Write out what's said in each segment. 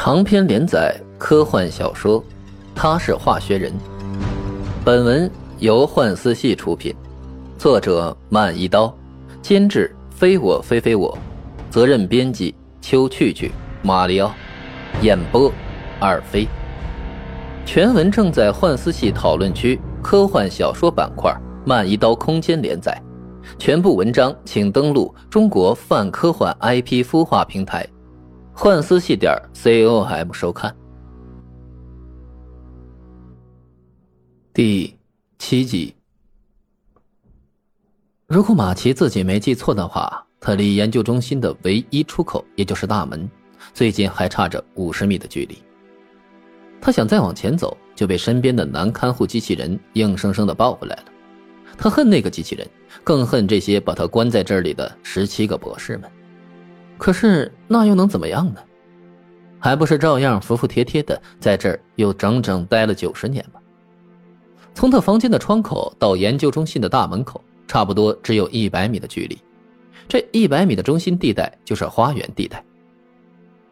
长篇连载科幻小说《他是化学人》，本文由幻思系出品，作者慢一刀，监制非我非非我，责任编辑秋去去、马里奥，演播二飞。全文正在幻思系讨论区科幻小说板块慢一刀空间连载，全部文章请登录中国泛科幻 IP 孵化平台。幻思系点 com 收看第七集。如果马奇自己没记错的话，他离研究中心的唯一出口，也就是大门，最近还差着五十米的距离。他想再往前走，就被身边的男看护机器人硬生生的抱回来了。他恨那个机器人，更恨这些把他关在这里的十七个博士们。可是那又能怎么样呢？还不是照样服服帖帖的在这儿又整整待了九十年吗？从他房间的窗口到研究中心的大门口，差不多只有一百米的距离。这一百米的中心地带就是花园地带。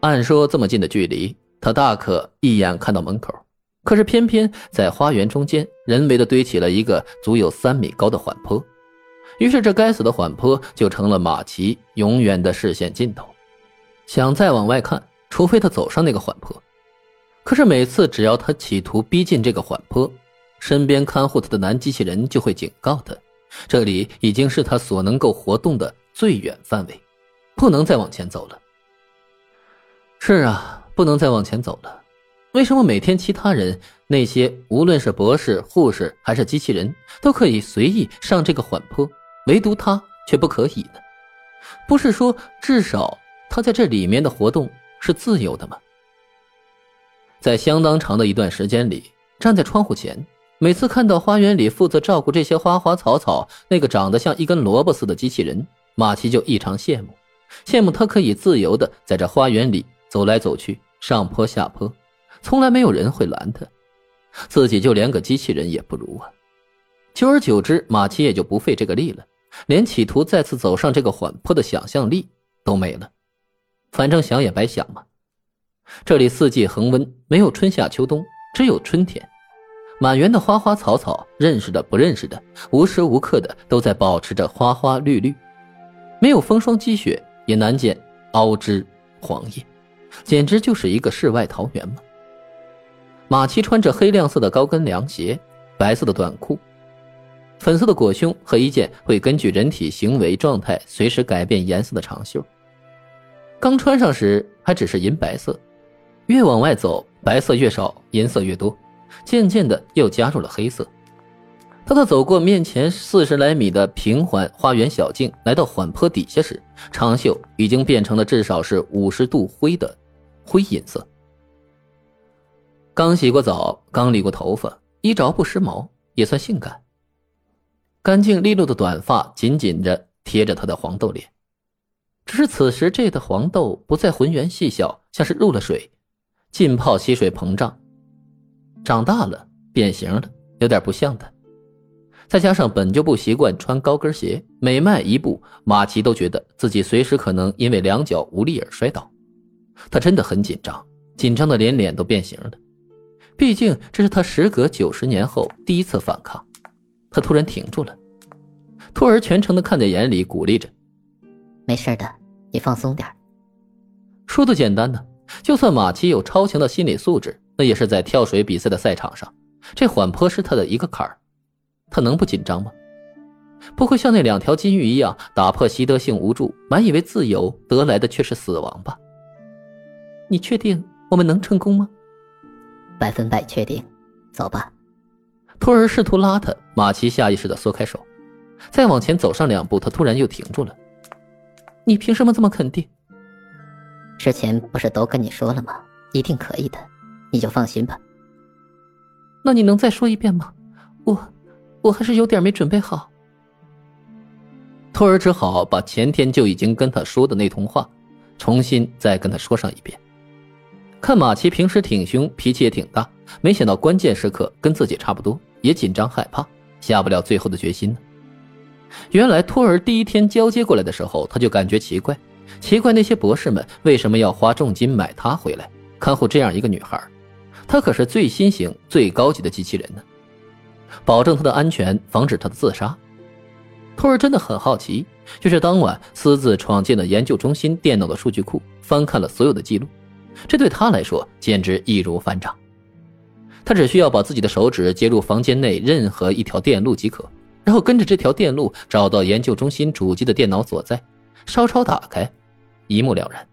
按说这么近的距离，他大可一眼看到门口，可是偏偏在花园中间人为的堆起了一个足有三米高的缓坡。于是，这该死的缓坡就成了马奇永远的视线尽头。想再往外看，除非他走上那个缓坡。可是每次只要他企图逼近这个缓坡，身边看护他的男机器人就会警告他：这里已经是他所能够活动的最远范围，不能再往前走了。是啊，不能再往前走了。为什么每天其他人那些无论是博士、护士还是机器人都可以随意上这个缓坡？唯独他却不可以呢？不是说至少他在这里面的活动是自由的吗？在相当长的一段时间里，站在窗户前，每次看到花园里负责照顾这些花花草草那个长得像一根萝卜似的机器人，马奇就异常羡慕，羡慕他可以自由的在这花园里走来走去，上坡下坡，从来没有人会拦他，自己就连个机器人也不如啊！久而久之，马奇也就不费这个力了。连企图再次走上这个缓坡的想象力都没了，反正想也白想嘛。这里四季恒温，没有春夏秋冬，只有春天。满园的花花草草，认识的不认识的，无时无刻的都在保持着花花绿绿。没有风霜积雪，也难见凹枝黄叶，简直就是一个世外桃源嘛。马七穿着黑亮色的高跟凉鞋，白色的短裤。粉色的裹胸和一件会根据人体行为状态随时改变颜色的长袖。刚穿上时还只是银白色，越往外走白色越少，银色越多，渐渐的又加入了黑色。当他走过面前四十来米的平缓花园小径，来到缓坡底下时，长袖已经变成了至少是五十度灰的灰银色。刚洗过澡，刚理过头发，衣着不时髦，也算性感。干净利落的短发紧紧着贴着他的黄豆脸，只是此时这的黄豆不再浑圆细小，像是入了水，浸泡吸水膨胀，长大了变形了，有点不像他。再加上本就不习惯穿高跟鞋，每迈一步，马奇都觉得自己随时可能因为两脚无力而摔倒。他真的很紧张，紧张的连脸都变形了。毕竟这是他时隔九十年后第一次反抗。他突然停住了，托儿全程的看在眼里，鼓励着：“没事的，你放松点说的简单呢，就算马奇有超强的心理素质，那也是在跳水比赛的赛场上，这缓坡是他的一个坎儿，他能不紧张吗？不会像那两条金鱼一样打破习得性无助，满以为自由得来的却是死亡吧？你确定我们能成功吗？百分百确定，走吧。托儿试图拉他，马奇下意识的缩开手，再往前走上两步，他突然又停住了。你凭什么这么肯定？之前不是都跟你说了吗？一定可以的，你就放心吧。那你能再说一遍吗？我，我还是有点没准备好。托儿只好把前天就已经跟他说的那通话，重新再跟他说上一遍。看马奇平时挺凶，脾气也挺大，没想到关键时刻跟自己差不多。也紧张害怕，下不了最后的决心呢。原来托儿第一天交接过来的时候，他就感觉奇怪，奇怪那些博士们为什么要花重金买他回来，看护这样一个女孩，她可是最新型、最高级的机器人呢，保证她的安全，防止她的自杀。托儿真的很好奇，于是当晚私自闯进了研究中心电脑的数据库，翻看了所有的记录。这对他来说简直易如反掌。他只需要把自己的手指接入房间内任何一条电路即可，然后跟着这条电路找到研究中心主机的电脑所在，稍稍打开，一目了然。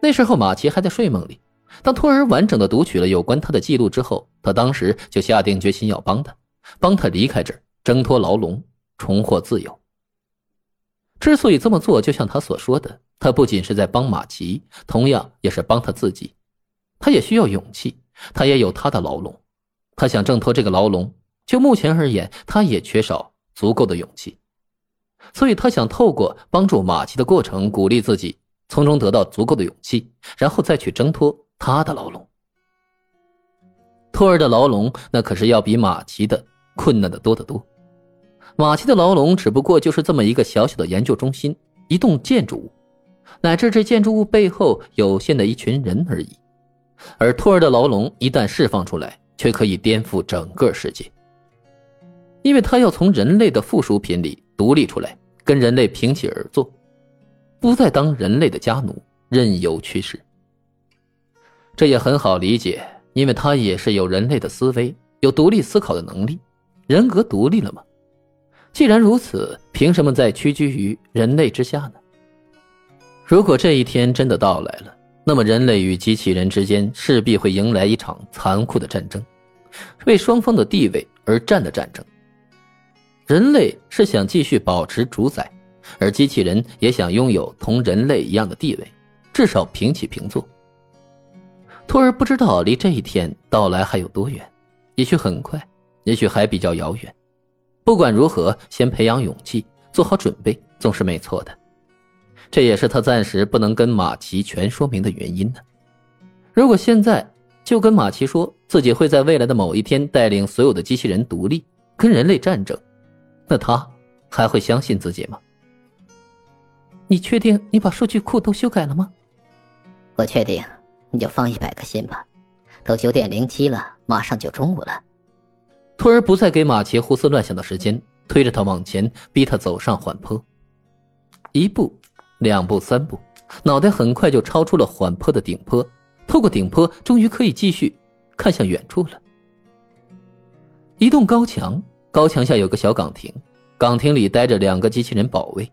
那时候马奇还在睡梦里，当托儿完整的读取了有关他的记录之后，他当时就下定决心要帮他，帮他离开这儿，挣脱牢笼，重获自由。之所以这么做，就像他所说的，他不仅是在帮马奇，同样也是帮他自己。他也需要勇气。他也有他的牢笼，他想挣脱这个牢笼。就目前而言，他也缺少足够的勇气，所以他想透过帮助马奇的过程，鼓励自己，从中得到足够的勇气，然后再去挣脱他的牢笼。托儿的牢笼那可是要比马奇的困难的多得多。马奇的牢笼只不过就是这么一个小小的研究中心，一栋建筑物，乃至这建筑物背后有限的一群人而已。而托儿的牢笼一旦释放出来，却可以颠覆整个世界，因为他要从人类的附属品里独立出来，跟人类平起而坐，不再当人类的家奴，任由驱使。这也很好理解，因为他也是有人类的思维，有独立思考的能力，人格独立了吗？既然如此，凭什么再屈居于人类之下呢？如果这一天真的到来了。那么，人类与机器人之间势必会迎来一场残酷的战争，为双方的地位而战的战争。人类是想继续保持主宰，而机器人也想拥有同人类一样的地位，至少平起平坐。托儿不知道离这一天到来还有多远，也许很快，也许还比较遥远。不管如何，先培养勇气，做好准备，总是没错的。这也是他暂时不能跟马奇全说明的原因呢。如果现在就跟马奇说自己会在未来的某一天带领所有的机器人独立跟人类战争，那他还会相信自己吗？你确定你把数据库都修改了吗？我确定，你就放一百个心吧。都九点零七了，马上就中午了。托儿不再给马奇胡思乱想的时间，推着他往前，逼他走上缓坡，一步。两步三步，脑袋很快就超出了缓坡的顶坡，透过顶坡，终于可以继续看向远处了。一栋高墙，高墙下有个小岗亭，岗亭里待着两个机器人保卫，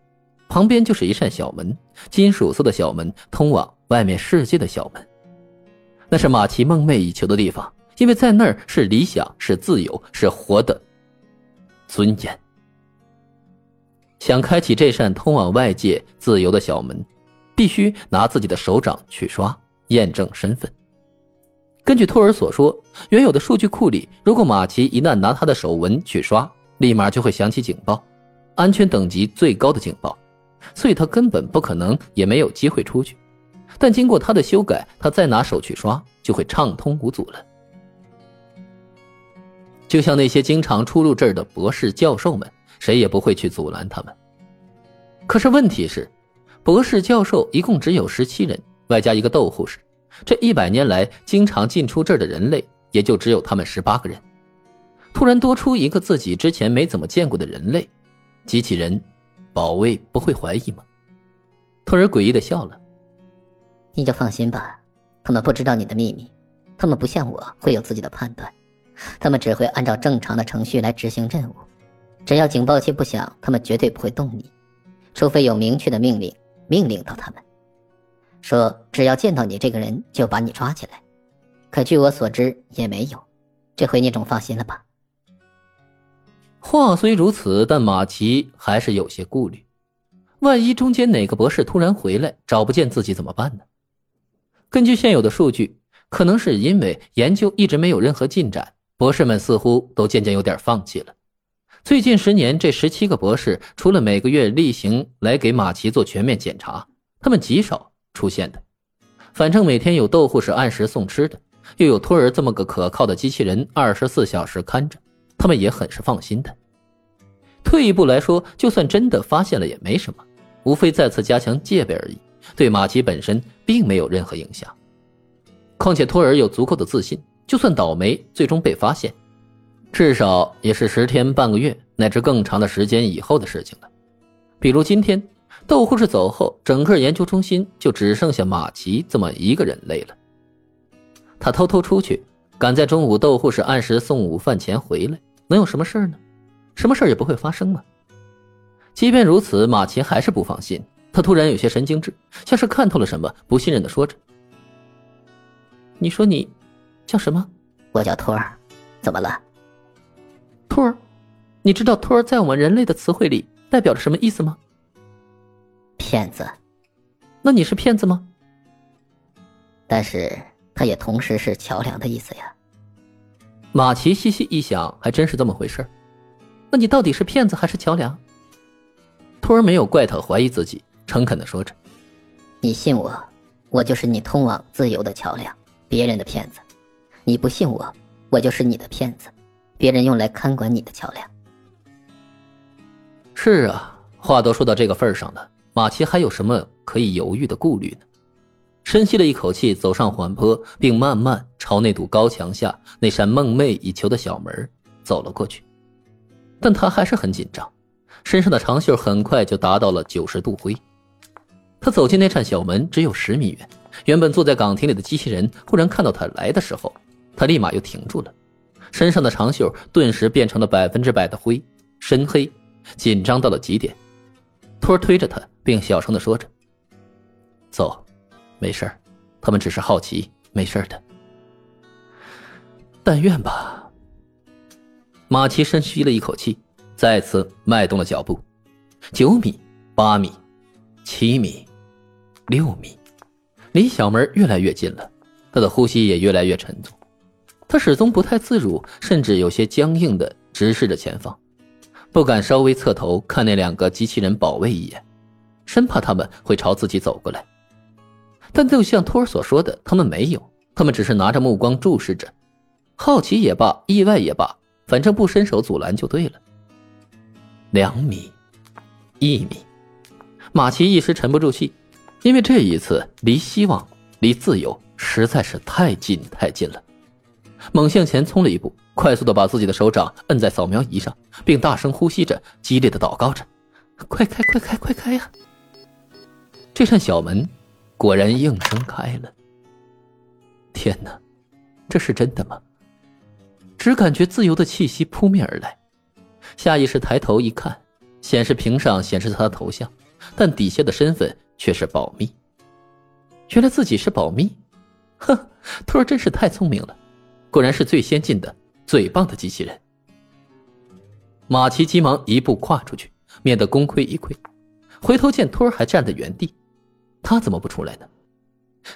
旁边就是一扇小门，金属色的小门，通往外面世界的小门。那是马奇梦寐以求的地方，因为在那儿是理想，是自由，是活的尊严。想开启这扇通往外界自由的小门，必须拿自己的手掌去刷验证身份。根据托尔所说，原有的数据库里，如果马奇一旦拿他的手纹去刷，立马就会响起警报，安全等级最高的警报，所以他根本不可能，也没有机会出去。但经过他的修改，他再拿手去刷，就会畅通无阻了。就像那些经常出入这儿的博士、教授们。谁也不会去阻拦他们。可是问题是，博士、教授一共只有十七人，外加一个逗护士，这一百年来经常进出这儿的人类也就只有他们十八个人。突然多出一个自己之前没怎么见过的人类，机器人保卫不会怀疑吗？托尔诡异的笑了：“你就放心吧，他们不知道你的秘密，他们不像我会有自己的判断，他们只会按照正常的程序来执行任务。”只要警报器不响，他们绝对不会动你，除非有明确的命令命令到他们，说只要见到你这个人就把你抓起来。可据我所知也没有，这回你总放心了吧？话虽如此，但马奇还是有些顾虑，万一中间哪个博士突然回来找不见自己怎么办呢？根据现有的数据，可能是因为研究一直没有任何进展，博士们似乎都渐渐有点放弃了。最近十年，这十七个博士除了每个月例行来给马奇做全面检查，他们极少出现的。反正每天有豆护士按时送吃的，又有托儿这么个可靠的机器人二十四小时看着，他们也很是放心的。退一步来说，就算真的发现了也没什么，无非再次加强戒备而已，对马奇本身并没有任何影响。况且托尔有足够的自信，就算倒霉最终被发现，至少也是十天半个月乃至更长的时间以后的事情了。比如今天，窦护士走后，整个研究中心就只剩下马奇这么一个人类了。他偷偷出去，赶在中午窦护士按时送午饭前回来，能有什么事呢？什么事也不会发生吗？即便如此，马奇还是不放心。他突然有些神经质，像是看透了什么，不信任的说着：“你说你叫什么？我叫托儿，怎么了？托儿，你知道托儿在我们人类的词汇里代表着什么意思吗？骗子。那你是骗子吗？但是他也同时是桥梁的意思呀。马奇细细一想，还真是这么回事那你到底是骗子还是桥梁？托儿没有怪他，怀疑自己。诚恳的说着：“你信我，我就是你通往自由的桥梁；别人的骗子，你不信我，我就是你的骗子，别人用来看管你的桥梁。”是啊，话都说到这个份上了，马奇还有什么可以犹豫的顾虑呢？深吸了一口气，走上缓坡，并慢慢朝那堵高墙下那扇梦寐以求的小门走了过去。但他还是很紧张，身上的长袖很快就达到了九十度灰。他走进那扇小门，只有十米远。原本坐在岗亭里的机器人忽然看到他来的时候，他立马又停住了，身上的长袖顿时变成了百分之百的灰，深黑，紧张到了极点。托推着他，并小声的说着：“走，没事他们只是好奇，没事的。但愿吧。”马奇深吸了一口气，再次迈动了脚步，九米，八米，七米。六米，离小门越来越近了，他的呼吸也越来越沉重，他始终不太自如，甚至有些僵硬的直视着前方，不敢稍微侧头看那两个机器人保卫一眼，生怕他们会朝自己走过来。但就像托尔所说的，他们没有，他们只是拿着目光注视着，好奇也罢，意外也罢，反正不伸手阻拦就对了。两米，一米，马奇一时沉不住气。因为这一次离希望、离自由实在是太近太近了，猛向前冲了一步，快速的把自己的手掌摁在扫描仪上，并大声呼吸着，激烈的祷告着：“快开，快开，快开呀！”这扇小门果然应声开了。天哪，这是真的吗？只感觉自由的气息扑面而来，下意识抬头一看，显示屏上显示他的头像，但底下的身份。却是保密。原来自己是保密，哼，兔儿真是太聪明了，果然是最先进的、最棒的机器人。马奇急忙一步跨出去，免得功亏一篑。回头见托儿还站在原地，他怎么不出来呢？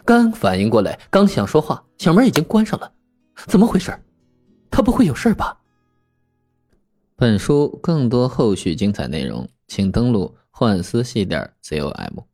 刚反应过来，刚想说话，小门已经关上了。怎么回事？他不会有事吧？本书更多后续精彩内容，请登录幻思系点 com。